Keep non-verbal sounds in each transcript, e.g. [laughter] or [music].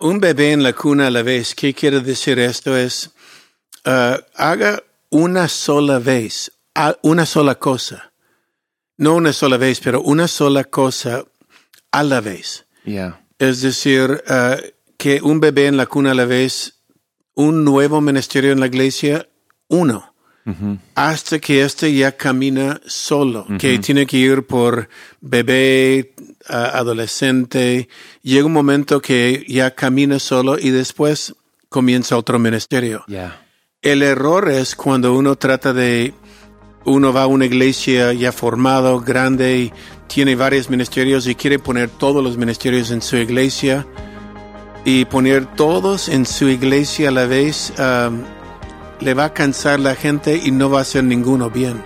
Un bebé en la cuna a la vez. ¿Qué quiere decir esto? Es uh, haga una sola vez, una sola cosa. No una sola vez, pero una sola cosa a la vez. Yeah. Es decir, uh, que un bebé en la cuna a la vez, un nuevo ministerio en la iglesia, uno. Hasta que éste ya camina solo, que tiene que ir por bebé, adolescente. Llega un momento que ya camina solo y después comienza otro ministerio. Yeah. El error es cuando uno trata de, uno va a una iglesia ya formado, grande, y tiene varios ministerios y quiere poner todos los ministerios en su iglesia y poner todos en su iglesia a la vez, um, le va a cansar la gente y no va a hacer ninguno bien.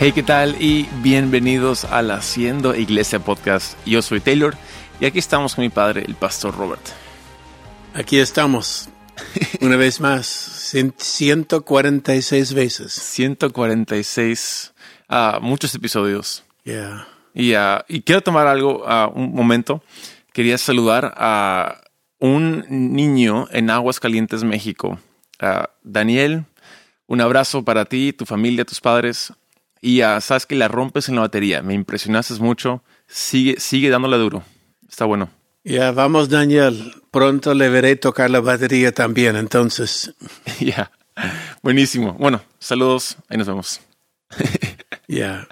Hey, ¿qué tal? Y bienvenidos al Haciendo Iglesia Podcast. Yo soy Taylor y aquí estamos con mi padre, el pastor Robert. Aquí estamos, una vez más, 146 veces. 146, ah, muchos episodios. Yeah. Y, ah, y quiero tomar algo, ah, un momento. Quería saludar a un niño en Aguascalientes, México. Daniel, un abrazo para ti, tu familia, tus padres. Y ah, sabes que la rompes en la batería. Me impresionaste mucho. Sigue, sigue dándole duro. Está bueno. Ya, vamos, Daniel. Pronto le veré tocar la batería también, entonces. [laughs] Ya. Buenísimo. Bueno, saludos. Ahí nos vemos. [laughs] Ya.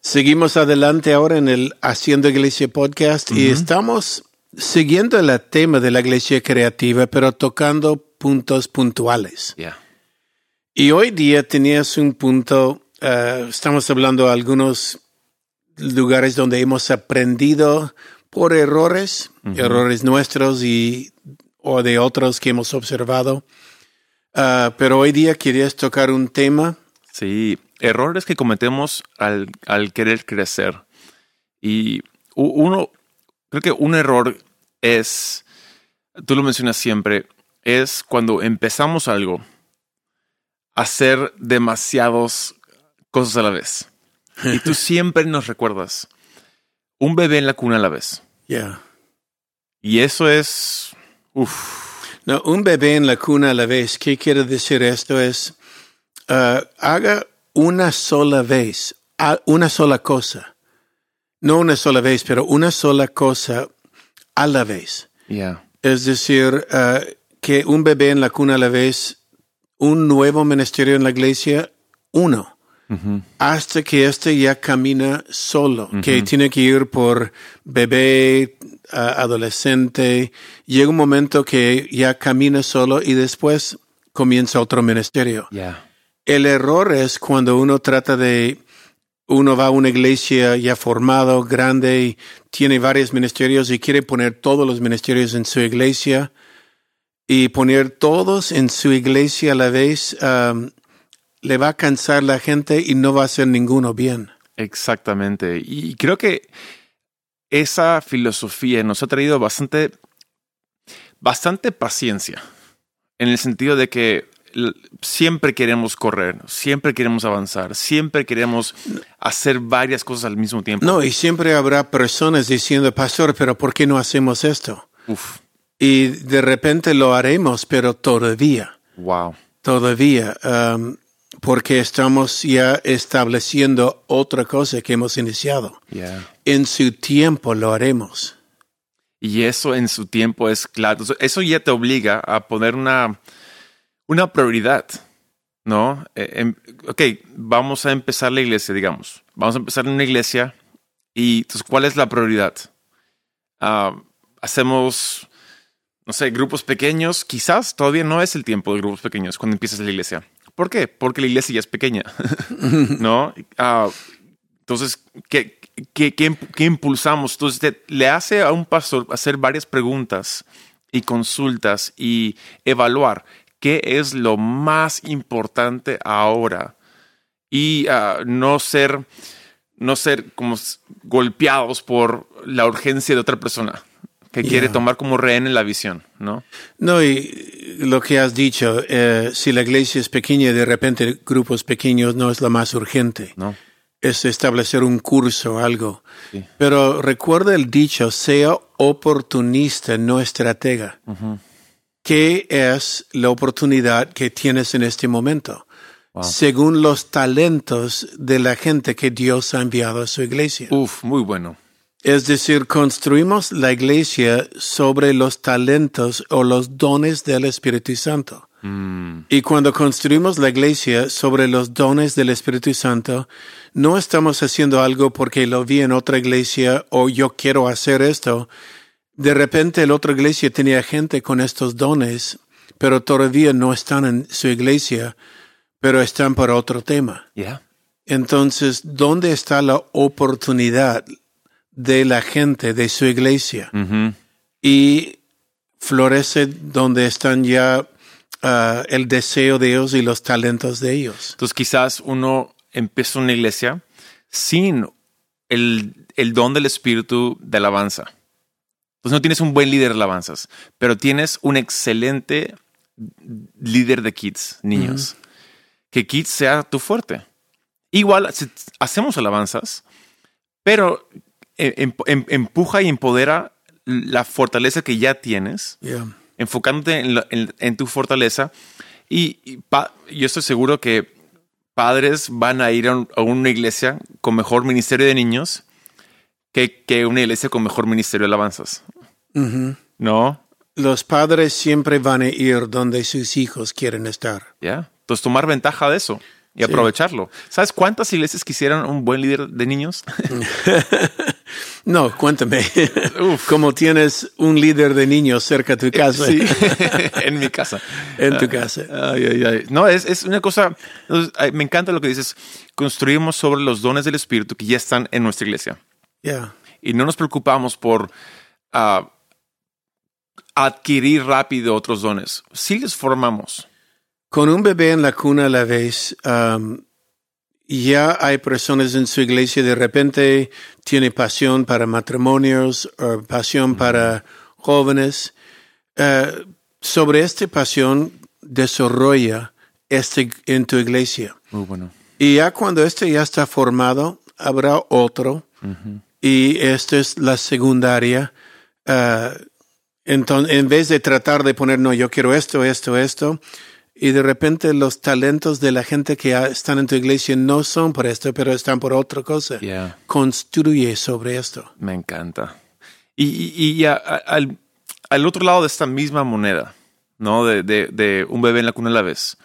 Seguimos adelante ahora en el Haciendo Iglesia Podcast y estamos siguiendo el tema de la iglesia creativa, pero tocando puntos puntuales. Ya. Y hoy día tenías un punto, eh, estamos hablando de algunos lugares donde hemos aprendido por errores, errores nuestros y o de otros que hemos observado. Ah, pero hoy día querías tocar un tema. Sí, errores que cometemos al, al querer crecer. Y uno, creo que un error es, tú lo mencionas siempre, es cuando empezamos algo, hacer demasiados cosas a la vez. Y tú [laughs] siempre nos recuerdas, un bebé en la cuna a la vez. Ya. Y eso es, uff, No, un bebé en la cuna a la vez. ¿Qué quiere decir esto? Es ah, haga una sola vez, una sola cosa. No una sola vez, pero una sola cosa a la vez. ya, Es decir, ah, que un bebé en la cuna a la vez, un nuevo ministerio en la iglesia, uno. Hasta que éste ya camina solo, que tiene que ir por bebé, adolescente. Llega un momento que ya camina solo y después comienza otro ministerio. El error es cuando uno trata de, uno va a una iglesia ya formado, grande, y tiene varios ministerios y quiere poner todos los ministerios en su iglesia y poner todos en su iglesia a la vez, um, le va a cansar la gente y no va a hacer ninguno bien. Exactamente. Y creo que esa filosofía nos ha traído bastante, bastante paciencia. En el sentido de que siempre queremos correr, siempre queremos avanzar, siempre queremos hacer varias cosas al mismo tiempo. No, y siempre habrá personas diciendo, pastor, pero ¿por qué no hacemos esto? Uf, Y de repente lo haremos, pero todavía. wow. todavía, um, porque estamos ya estableciendo otra cosa que hemos iniciado. Yeah. En su tiempo lo haremos. Y eso en su tiempo es claro. Eso- ya te obliga a poner una, una prioridad, ¿no? Eh, em- ok, vamos a empezar la iglesia, digamos. Vamos a empezar en una iglesia y entonces, ¿cuál es la prioridad? Ah, hacemos, no sé, grupos pequeños. Quizás todavía no es el tiempo de grupos pequeños cuando empiezas la iglesia. ¿Por qué? Porque la iglesia ya es pequeña, [laughs] ¿no? Ah, entonces, ¿qué, qué, qué, imp- qué impulsamos? Entonces, le hace a un pastor hacer varias preguntas y consultas y evaluar qué es lo más importante ahora y ah, no ser no ser como golpeados por la urgencia de otra persona. Quiere tomar como rehén en la visión, ¿no? No, y lo que has dicho, eh, si la iglesia es pequeña, de repente grupos pequeños no es lo más urgente. No. Es establecer un curso, algo. Sí. Pero recuerda el dicho, sea oportunista, no estratega. ¿Qué es la oportunidad que tienes en este momento? Wow. Según los talentos de la gente que Dios ha enviado a su iglesia. Uf, muy bueno. Es decir, construimos la iglesia sobre los talentos o los dones del Espíritu Santo. Mm, Y cuando construimos la iglesia sobre los dones del Espíritu Santo, no estamos haciendo algo porque lo vi en otra iglesia o yo quiero hacer esto. De repente la otra iglesia tenía gente con estos dones, pero todavía no están en su iglesia, pero están para otro tema. yeah. Entonces, ¿dónde está la oportunidad de la gente de su iglesia? Y florece donde están ya ah, el deseo de ellos y los talentos de ellos. Entonces quizás uno empieza una iglesia sin el, el don del espíritu de alabanza. Entonces no tienes un buen líder de alabanzas, pero tienes un excelente líder de kids, niños. Que kids sea tu fuerte. Igual si hacemos alabanzas, pero empuja y empodera la fortaleza que ya tienes Yeah. enfocándote en, lo- en- en tu fortaleza. Y, y pa- yo estoy seguro que padres van a ir a, un- a una iglesia con mejor ministerio de niños que, que una iglesia con mejor ministerio de alabanzas. Ujú. ¿No? Los padres siempre van a ir donde sus hijos quieren estar. ¿Ya? Entonces tomar ventaja de eso y aprovecharlo. ¿Sabes cuántas iglesias quisieran un buen líder de niños? [laughs] No, cuéntame. [laughs] Como tienes un líder de niños cerca de tu casa. Sí, [laughs] en mi casa. En tu casa. Ay, ay, ay. No, es, es una cosa. Me encanta lo que dices. Construimos sobre los dones del Espíritu que ya están en nuestra iglesia. Yeah. y no nos preocupamos por ah, adquirir rápido otros dones. Sí les formamos. Con un bebé en la cuna a la vez, um, ya hay personas en su iglesia de repente tiene pasión para matrimonios o pasión para jóvenes. Eh, sobre esta pasión desarrolla este en tu iglesia. Muy bueno. Y ya cuando este ya está formado, habrá otro. Y esta es la secundaria. entonces, en vez de tratar de poner, no, yo quiero esto, esto, esto, y de repente los talentos de la gente que están en tu iglesia no son por esto, pero están por otra cosa. Yeah. Construye sobre esto. Me encanta. Y, y- y a- a- al, al otro lado de esta misma moneda, ¿no? De, de- de un bebé en la cuna a la vez.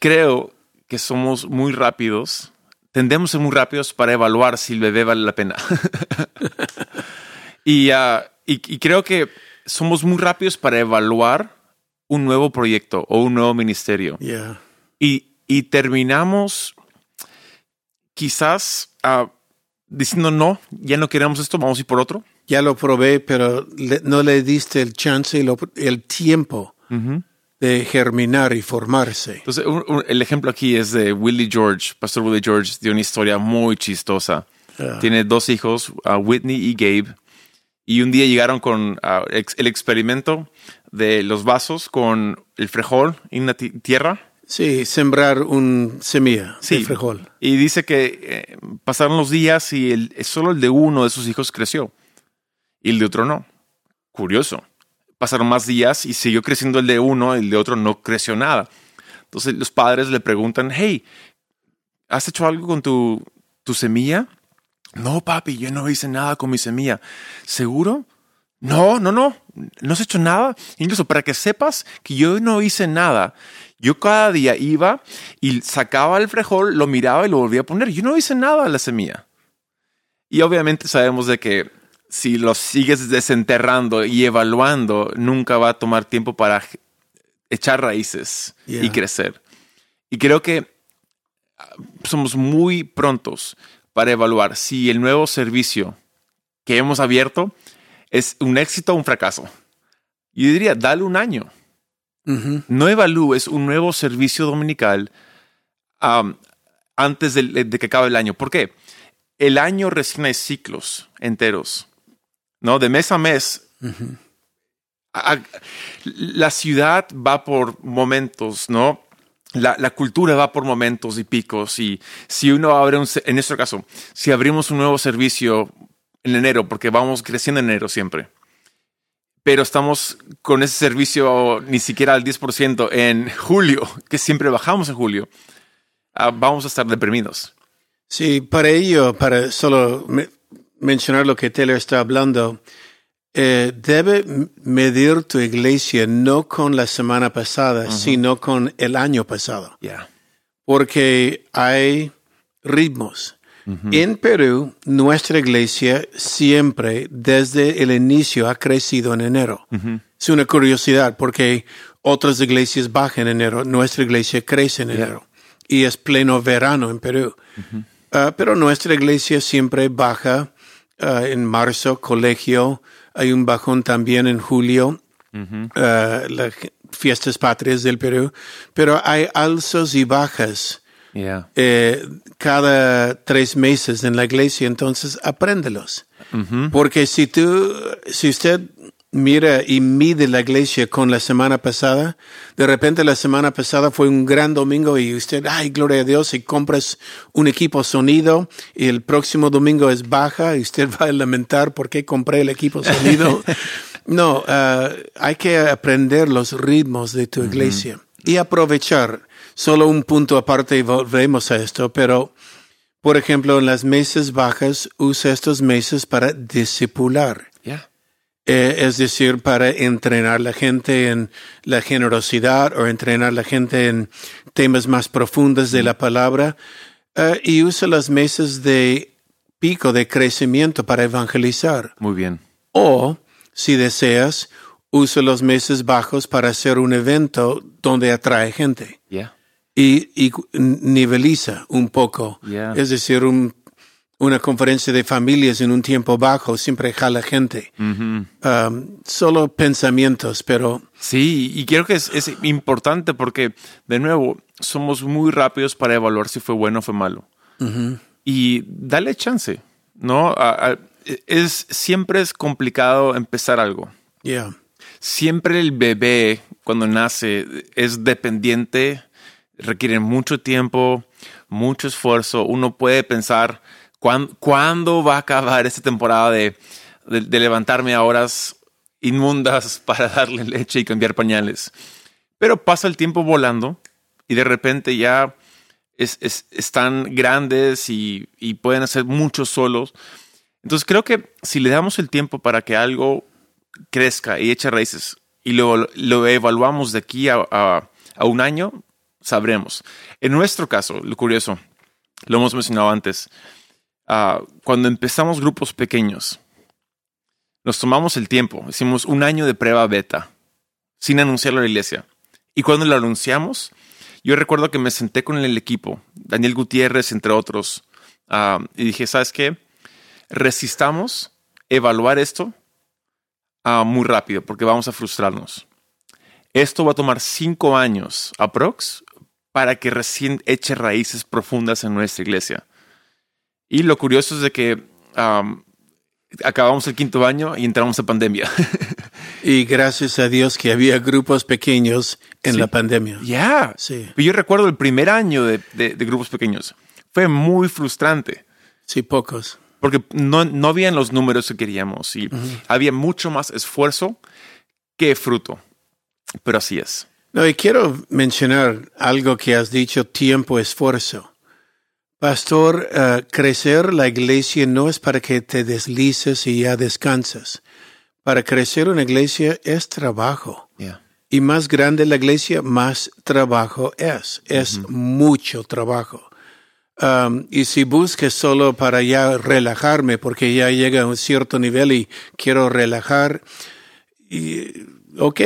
Creo que somos muy rápidos, tendemos a ser muy rápidos para evaluar si el bebé vale la pena. [laughs] y, y, y creo que somos muy rápidos para evaluar un nuevo proyecto o un nuevo ministerio. Yeah. Y, y terminamos quizás ah, diciendo no, ya no queremos esto, vamos a ir por otro. Ya lo probé, pero le- no le diste el chance y lo- el tiempo de germinar y formarse. Entonces, un- un- el ejemplo aquí es de Willie George. Pastor Willie George dio una historia muy chistosa. Tiene dos hijos, ah, Whitney y Gabe. Y un día llegaron con ah, ex- el experimento de los vasos con el frijol en la ti- tierra. Sí, sembrar un semilla Sí. de frijol. Y dice que eh, pasaron los días y el, solo el de uno de sus hijos creció y el de otro no. Curioso. Pasaron más días y siguió creciendo el de uno, el de otro no creció nada. Entonces los padres le preguntan, hey, ¿has hecho algo con tu, tu semilla? No, papi, yo no hice nada con mi semilla. ¿Seguro? No, no, no, no has hecho nada. Incluso para que sepas que yo no hice nada. Yo cada día iba y sacaba el frijol, lo miraba y lo volvía a poner. Yo no hice nada a la semilla. Y obviamente sabemos de que si lo sigues desenterrando y evaluando, nunca va a tomar tiempo para echar raíces y crecer. Y creo que ah, somos muy prontos para evaluar si el nuevo servicio que hemos abierto es un éxito o un fracaso. Yo diría, dale un año. No evalúes un nuevo servicio dominical antes de, que acabe el año. ¿Por qué? El año recién hay ciclos enteros. ¿no? De mes a mes A- a- La ciudad va por momentos, ¿no? La, la cultura va por momentos y picos. Y si uno abre un, en nuestro caso, si abrimos un nuevo servicio en enero, porque vamos creciendo en enero siempre, pero estamos con ese servicio ni siquiera al 10% en [laughs] julio, que siempre bajamos en julio, ah, vamos a estar deprimidos. Sí, para ello, para solo me- mencionar lo que Taylor está hablando, eh, debe medir tu iglesia no con la semana pasada, sino con el año pasado, porque hay ritmos. En Perú, nuestra iglesia siempre, desde el inicio, ha crecido en enero. Es una curiosidad porque otras iglesias bajan en enero, nuestra iglesia crece en enero y es pleno verano en Perú. Ah, pero nuestra iglesia siempre baja ah, en marzo, colegio, hay un bajón también en julio, ah, las fiestas patrias del Perú, pero hay alzos y bajas Ya. eh, cada tres meses en la iglesia, entonces apréndelos. Porque si tú, si usted mira y mide la iglesia con la semana pasada, de repente la semana pasada fue un gran domingo y usted, ay, gloria a Dios, y compras un equipo sonido y el próximo domingo es baja y usted [laughs] va a lamentar por qué compré el equipo sonido. [laughs] no, ah, hay que aprender los ritmos de tu iglesia y aprovechar. Solo un punto aparte y volvemos a esto, pero por ejemplo, en las meses bajas, usa estos meses para discipular. Eh, es decir, para entrenar la gente en la generosidad o entrenar la gente en temas más profundos de la palabra. Eh, y usa las meses de pico de crecimiento para evangelizar. Muy bien. O, si deseas, usa los meses bajos para hacer un evento donde atrae gente. Y, y niveliza un poco. Yeah. Es decir, un- una conferencia de familias en un tiempo bajo siempre jala gente. Ujú. Um, solo pensamientos, pero Sí, y creo que es, es importante porque, de nuevo, somos muy rápidos para evaluar si fue bueno o fue malo. Y dale chance, ¿no? A- a- es, siempre es complicado empezar algo. yeah. Siempre el bebé, cuando nace, es dependiente, requiere mucho tiempo, mucho esfuerzo. Uno puede pensar, ¿cuán- ¿cuándo va a acabar esta temporada de, levantarme a horas inmundas [laughs] para darle leche y cambiar pañales? Pero pasa el tiempo volando y de repente ya es- es- están grandes y, pueden hacer mucho solos. Entonces creo que si le damos el tiempo para que algo crezca y eche raíces y lo, evaluamos de aquí a un año, sabremos. En nuestro caso, lo curioso, lo hemos mencionado antes, ah, cuando empezamos grupos pequeños, nos tomamos el tiempo, hicimos un año de prueba beta, sin anunciarlo a la iglesia. Y cuando lo anunciamos, yo recuerdo que me senté con el equipo, Daniel Gutiérrez, entre otros, ah, y dije, ¿sabes qué? Resistamos evaluar esto ah, muy rápido porque vamos a frustrarnos. Esto va a tomar cinco años aprox para que recién eche raíces profundas en nuestra iglesia. Y lo curioso es de que am, acabamos el quinto año y entramos a pandemia. [laughs] Y gracias a Dios que había grupos pequeños en Sí. la pandemia. Ya. Sí. Pero Yo recuerdo el primer año de, de- de grupos pequeños. Fue muy frustrante Sí, pocos. porque no, no habían los números que queríamos y había mucho más esfuerzo que fruto. Pero así es. No, y quiero mencionar algo que has dicho, tiempo, esfuerzo. Pastor, eh, crecer la iglesia no es para que te deslices y ya descansas. Para crecer una iglesia es trabajo. Yeah. Y más grande la iglesia, más trabajo es. Es mucho trabajo. Um, y si busques solo para ya relajarme, porque ya llega a un cierto nivel y quiero relajar, y, ok,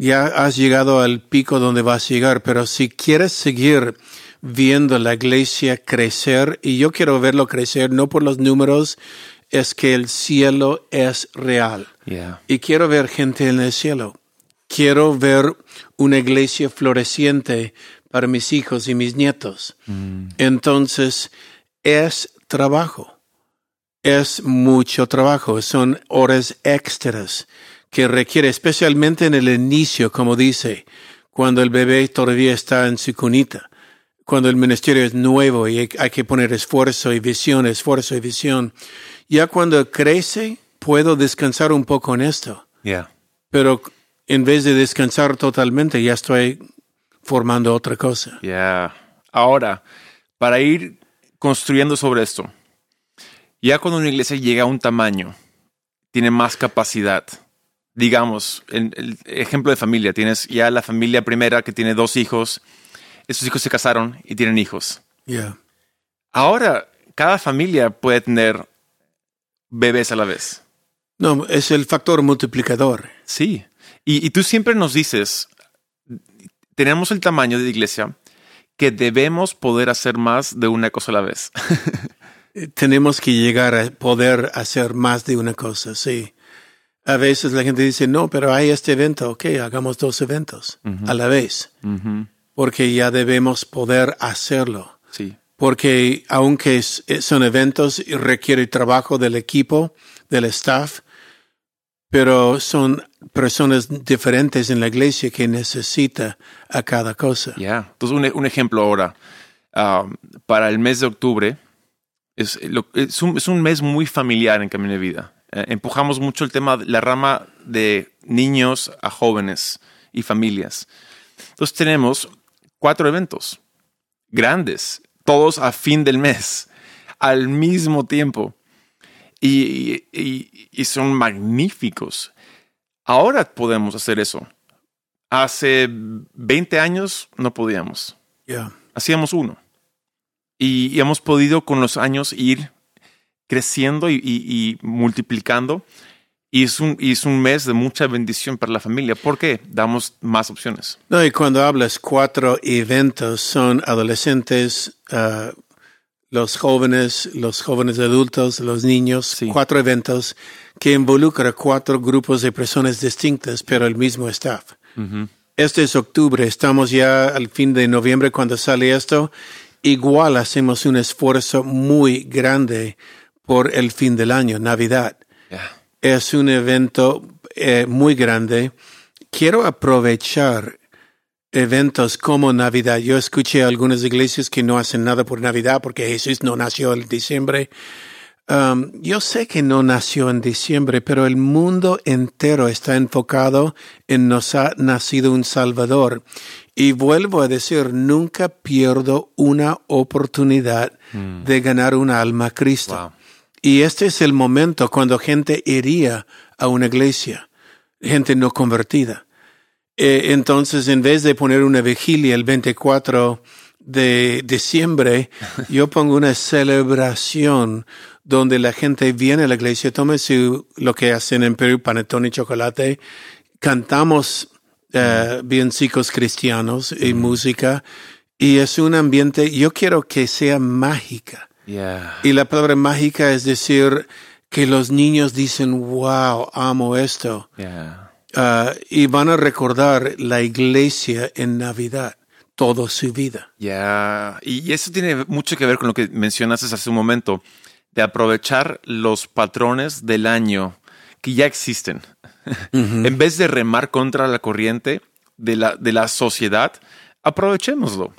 ya has llegado al pico donde vas a llegar, pero si quieres seguir viendo la iglesia crecer, y yo quiero verlo crecer no por los números, es que el cielo es real. Yeah. Y quiero ver gente en el cielo. Quiero ver una iglesia floreciente para mis hijos y mis nietos. Entonces, es trabajo. es mucho trabajo, son horas extras que requiere, especialmente en el inicio, como dice, cuando el bebé todavía está en su cunita, cuando el ministerio es nuevo y hay que poner esfuerzo y visión, esfuerzo y visión. Ya cuando crece, puedo descansar un poco en esto. Yeah. Pero en vez de descansar totalmente, ya estoy formando otra cosa. Yeah. Ahora, para ir construyendo sobre esto, ya cuando una iglesia llega a un tamaño, tiene más capacidad. Digamos, en el ejemplo de familia, tienes ya la familia primera que tiene dos hijos, esos hijos se casaron y tienen hijos. Yeah. Ahora, cada familia puede tener bebés a la vez. No, es el factor multiplicador. Sí. Y, y tú siempre nos dices, tenemos el tamaño de iglesia que debemos poder hacer más de una cosa a la vez. [laughs] Tenemos que llegar a poder hacer más de una cosa, sí. A veces la gente dice, no, pero hay este evento, ok, hagamos dos eventos a la vez, porque ya debemos poder hacerlo. Sí. Porque aunque es- son eventos y requiere trabajo del equipo, del staff, pero son personas diferentes en la iglesia que necesita a cada cosa. Ya. Entonces, un, un ejemplo ahora. Ah, para el mes de octubre, es, lo- es, un, es un mes muy familiar en Camino de Vida. Eh, empujamos mucho el tema de la rama de niños a jóvenes y familias. Entonces, tenemos cuatro eventos grandes, todos a fin del mes, al mismo tiempo. Y, y- y son magníficos. Ahora podemos hacer eso. Hace 20 años no podíamos. Yeah. Hacíamos uno. Y, y hemos podido con los años ir creciendo y, y- y multiplicando. Y es, un, y es un mes de mucha bendición para la familia. ¿Por qué? Damos más opciones. No, y cuando hablas cuatro eventos, son adolescentes, ah, los jóvenes, los jóvenes adultos, los niños, Sí. cuatro eventos que involucran cuatro grupos de personas distintas, pero el mismo staff. Este es octubre, estamos ya al fin de noviembre cuando sale esto. Igual hacemos un esfuerzo muy grande por el fin del año, Navidad es un evento eh, muy grande. Quiero aprovechar eventos como Navidad. Yo escuché a algunas iglesias que no hacen nada por Navidad porque Jesús no nació en diciembre. Um, yo sé que no nació en diciembre, pero el mundo entero está enfocado en nos ha nacido un Salvador. Y vuelvo a decir, nunca pierdo una oportunidad de ganar una alma a Cristo. Wow. Y este es el momento cuando gente iría a una iglesia, gente no convertida. Eh, entonces, en vez de poner una vigilia el 24 de diciembre, [laughs] yo pongo una celebración donde la gente viene a la iglesia, toma su, lo que hacen en Perú, panetón y chocolate, cantamos eh, villancicos cristianos y música, y es un ambiente, yo quiero que sea mágica. Yeah. Y la palabra mágica es decir que los niños dicen, wow, amo esto. Yeah. Ah, y van a recordar la iglesia en Navidad toda su vida. Ya, y eso tiene mucho que ver con lo que mencionaste hace un momento, de aprovechar los patrones del año que ya existen. [laughs] En vez de remar contra la corriente de la, de la sociedad, aprovechémoslo.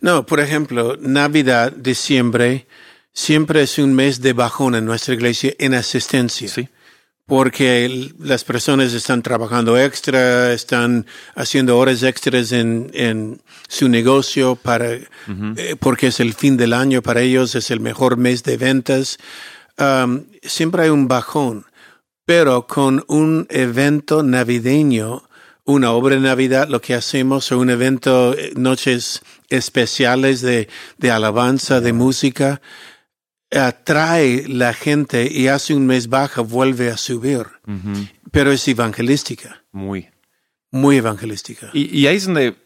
No, por ejemplo, Navidad, diciembre, siempre es un mes de bajón en nuestra iglesia en asistencia. Sí. Porque las personas están trabajando extra, están haciendo horas extras en, en su negocio para, eh, porque es el fin del año para ellos, es el mejor mes de ventas. Um, siempre hay un bajón, pero con un evento navideño, una obra de Navidad, lo que hacemos, o un evento, eh, noches especiales de, de alabanza, de música, atrae la gente y hace un mes baja, vuelve a subir. Pero es evangelística, Muy. muy evangelística. Y, y ahí es donde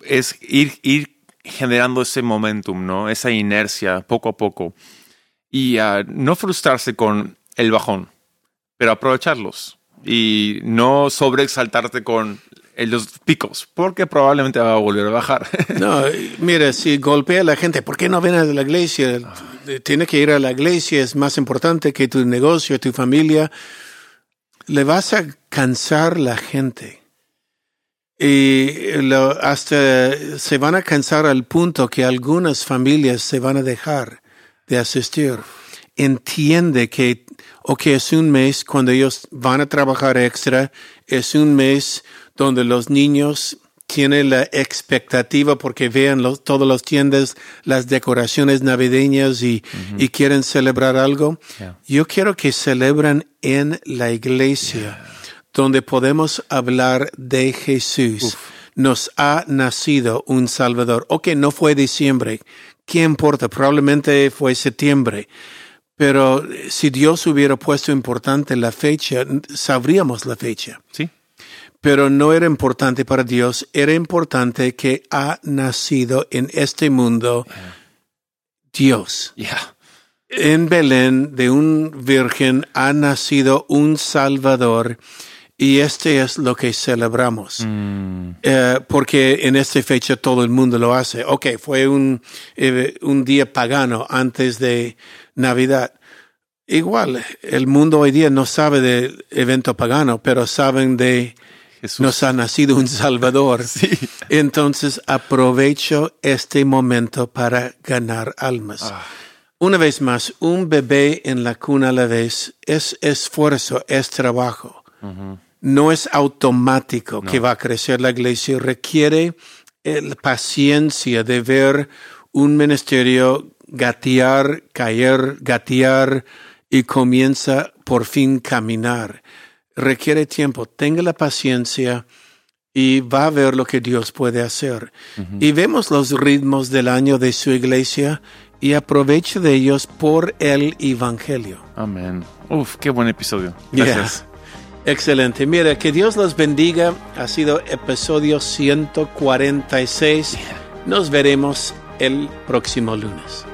es ir, ir generando ese momentum, ¿no? Esa inercia poco a poco. Y ah, no frustrarse con el bajón, pero aprovecharlos. Y no sobreexaltarte con eh, los picos, porque probablemente va a volver a bajar. [laughs] No, mira, si golpea a la gente, ¿por qué no ven a la iglesia? tiene que ir a la iglesia, es más importante que tu negocio, tu familia. Le vas a cansar la gente. Y lo, hasta se van a cansar al punto que algunas familias se van a dejar de asistir. Entiende que, o que es un mes cuando ellos van a trabajar extra, es un mes donde los niños tienen la expectativa porque vean los, todas las tiendas, las decoraciones navideñas y, y quieren celebrar algo. Yeah. Yo quiero que celebren en la iglesia, donde podemos hablar de Jesús. Nos ha nacido un Salvador. Ok, no fue diciembre. ¿Qué importa? Probablemente fue septiembre. Pero si Dios hubiera puesto importante la fecha, sabríamos la fecha Sí. Pero no era importante para Dios, era importante que ha nacido en este mundo Dios. Yeah. En Belén de un virgen ha nacido un Salvador y este es lo que celebramos. Mm, Eh, porque en esta fecha todo el mundo lo hace. Ok, fue un, eh, un día pagano antes de Navidad. Igual, el mundo hoy día no sabe del evento pagano, pero saben de Jesús. nos ha nacido un Salvador. [laughs] Sí. Entonces aprovecho este momento para ganar almas. Ah. Una vez más, un bebé en la cuna a la vez es esfuerzo, es trabajo. No es automático que va a crecer la iglesia. Requiere la paciencia de ver un ministerio gatear, caer, gatear y comienza por fin caminar. Requiere tiempo. Tenga la paciencia y va a ver lo que Dios puede hacer. Y vemos los ritmos del año de su iglesia y aproveche de ellos por el Evangelio. Amén. Uf, qué buen episodio. Gracias. Yeah. Excelente. Mira, que Dios los bendiga. Ha sido episodio 146. Nos veremos el próximo lunes.